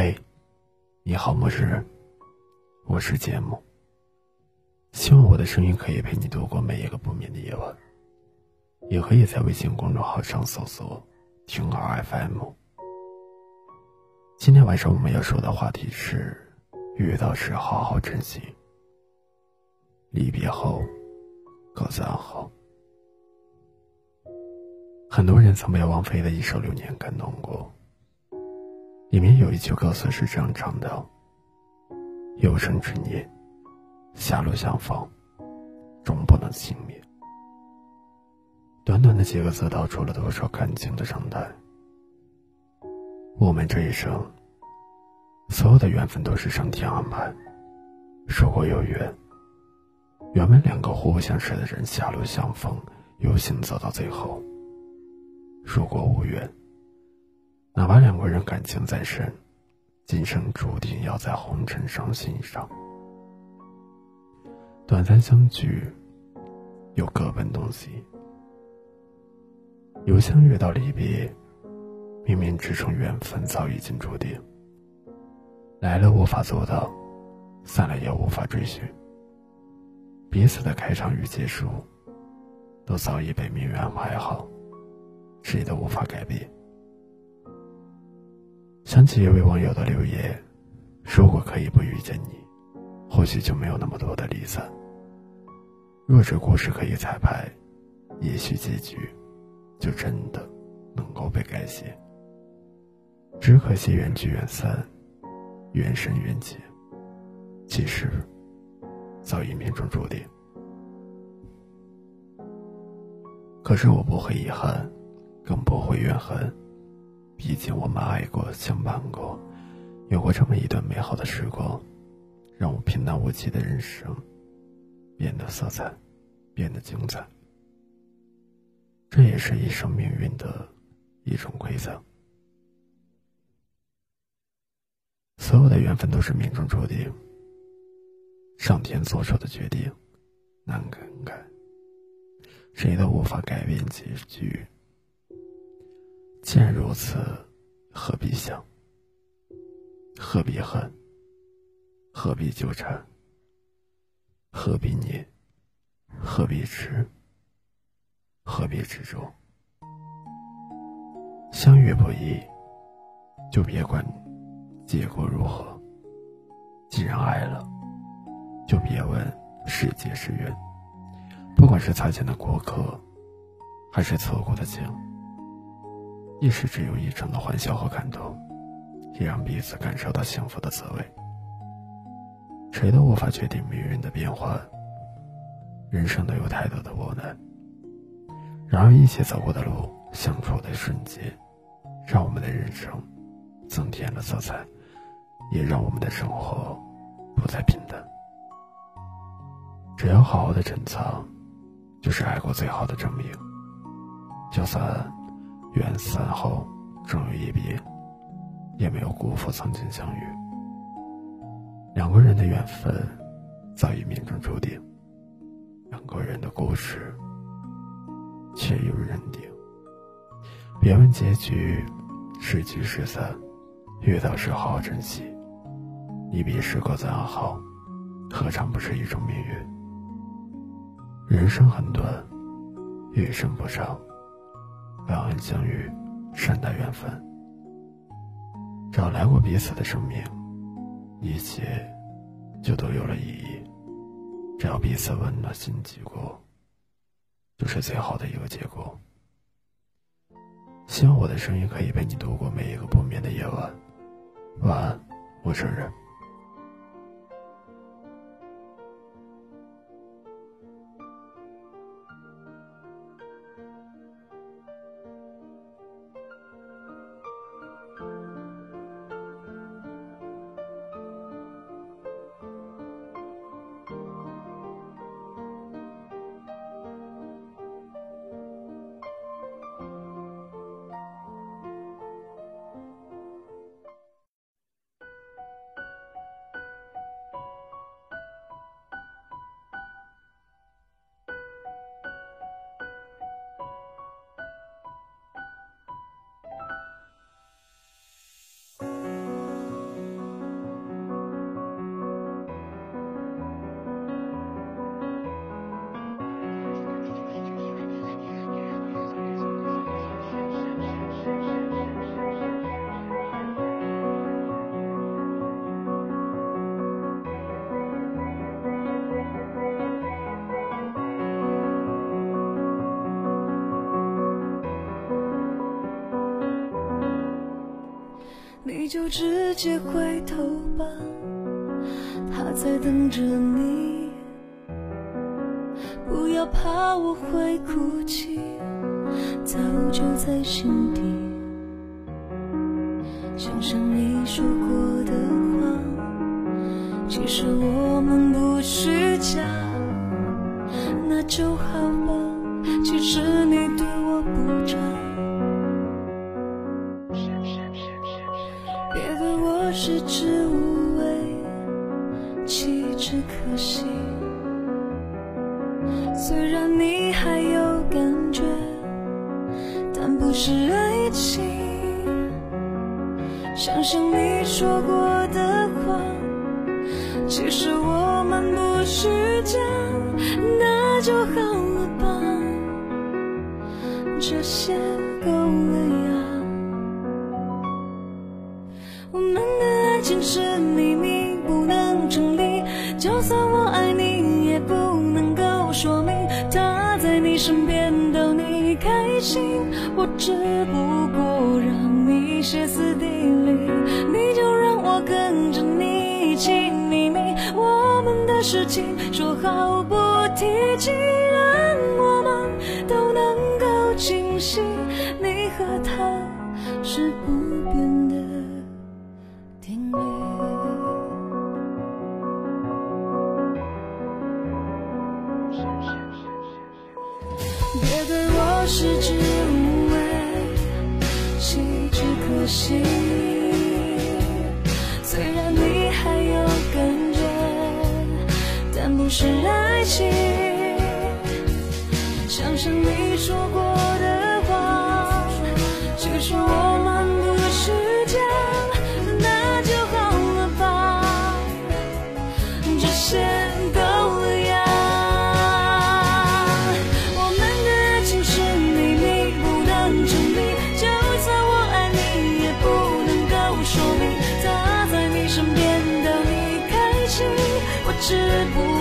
嗨，你好，陌生人，我是节目。希望我的声音可以陪你度过每一个不眠的夜晚。也可以在微信公众号上搜索“听儿 FM”。今天晚上我们要说的话题是：遇到时好好珍惜，离别后各自安好。很多人曾被王菲的一首《流年》感动过。里面有一句歌词是这样唱的：“有生之年，狭路相逢，终不能幸免。”短短的几个字，道出了多少感情的常态。我们这一生，所有的缘分都是上天安排。如果有缘，原本两个互不相识的人狭路相逢，有幸走到最后；如果无缘，哪怕两个人感情再深，今生注定要在红尘上欣赏。短暂相聚，又各奔东西。由相遇到离别，冥冥之中缘分早已经注定。来了无法做到，散了也无法追寻。彼此的开场与结束，都早已被命运安排好，谁都无法改变。想起一位网友的留言：“如果可以不遇见你，或许就没有那么多的离散。若这故事可以彩排，也许结局就真的能够被改写。只可惜缘聚缘散，缘深缘浅，其实早已命中注定。可是我不会遗憾，更不会怨恨。”毕竟我们爱过，相伴过，有过这么一段美好的时光，让我平淡无奇的人生变得色彩，变得精彩。这也是一生命运的一种馈赠。所有的缘分都是命中注定，上天做出的决定难更改，谁都无法改变结局。既然如此，何必想？何必恨？何必纠缠？何必念？何必痴？何必执着？相遇不易，就别管结果如何。既然爱了，就别问是劫是缘。不管是擦肩的过客，还是错过的情。亦是只有一成的欢笑和感动，也让彼此感受到幸福的滋味。谁都无法决定命运的变幻，人生都有太多的无奈。然而，一起走过的路，相处的瞬间，让我们的人生增添了色彩，也让我们的生活不再平淡。只要好好的珍藏，就是爱过最好的证明。就算。缘散后终有一别，也没有辜负曾经相遇。两个人的缘分早已命中注定，两个人的故事却又认定。别问结局是聚是散，遇到时好好珍惜，一别时各自安好，何尝不是一种命运？人生很短，余生不长。感恩相遇，善待缘分。只要来过彼此的生命，一切就都有了意义。只要彼此温暖心记过，就是最好的一个结果。希望我的声音可以陪你度过每一个不眠的夜晚。晚安，陌生人。就直接回头吧，他在等着你。不要怕我会哭泣，早就在心底。想想你说过的话，其实我们不虚假，那就好吧。其实食之无味，弃之可惜。虽然你还有感觉，但不是爱情。想想你说过的话，其实我们不虚假，那就好了吧，这些够了呀。我们情是秘密，不能成立。就算我爱你，也不能够说明他在你身边逗你开心。我只不过让你歇斯底里，你就让我跟着你一起秘密我们的事情，说好不提起，别对我食之无味，弃之可惜。虽然你还有感觉，但不是爱情。想想你说过知。不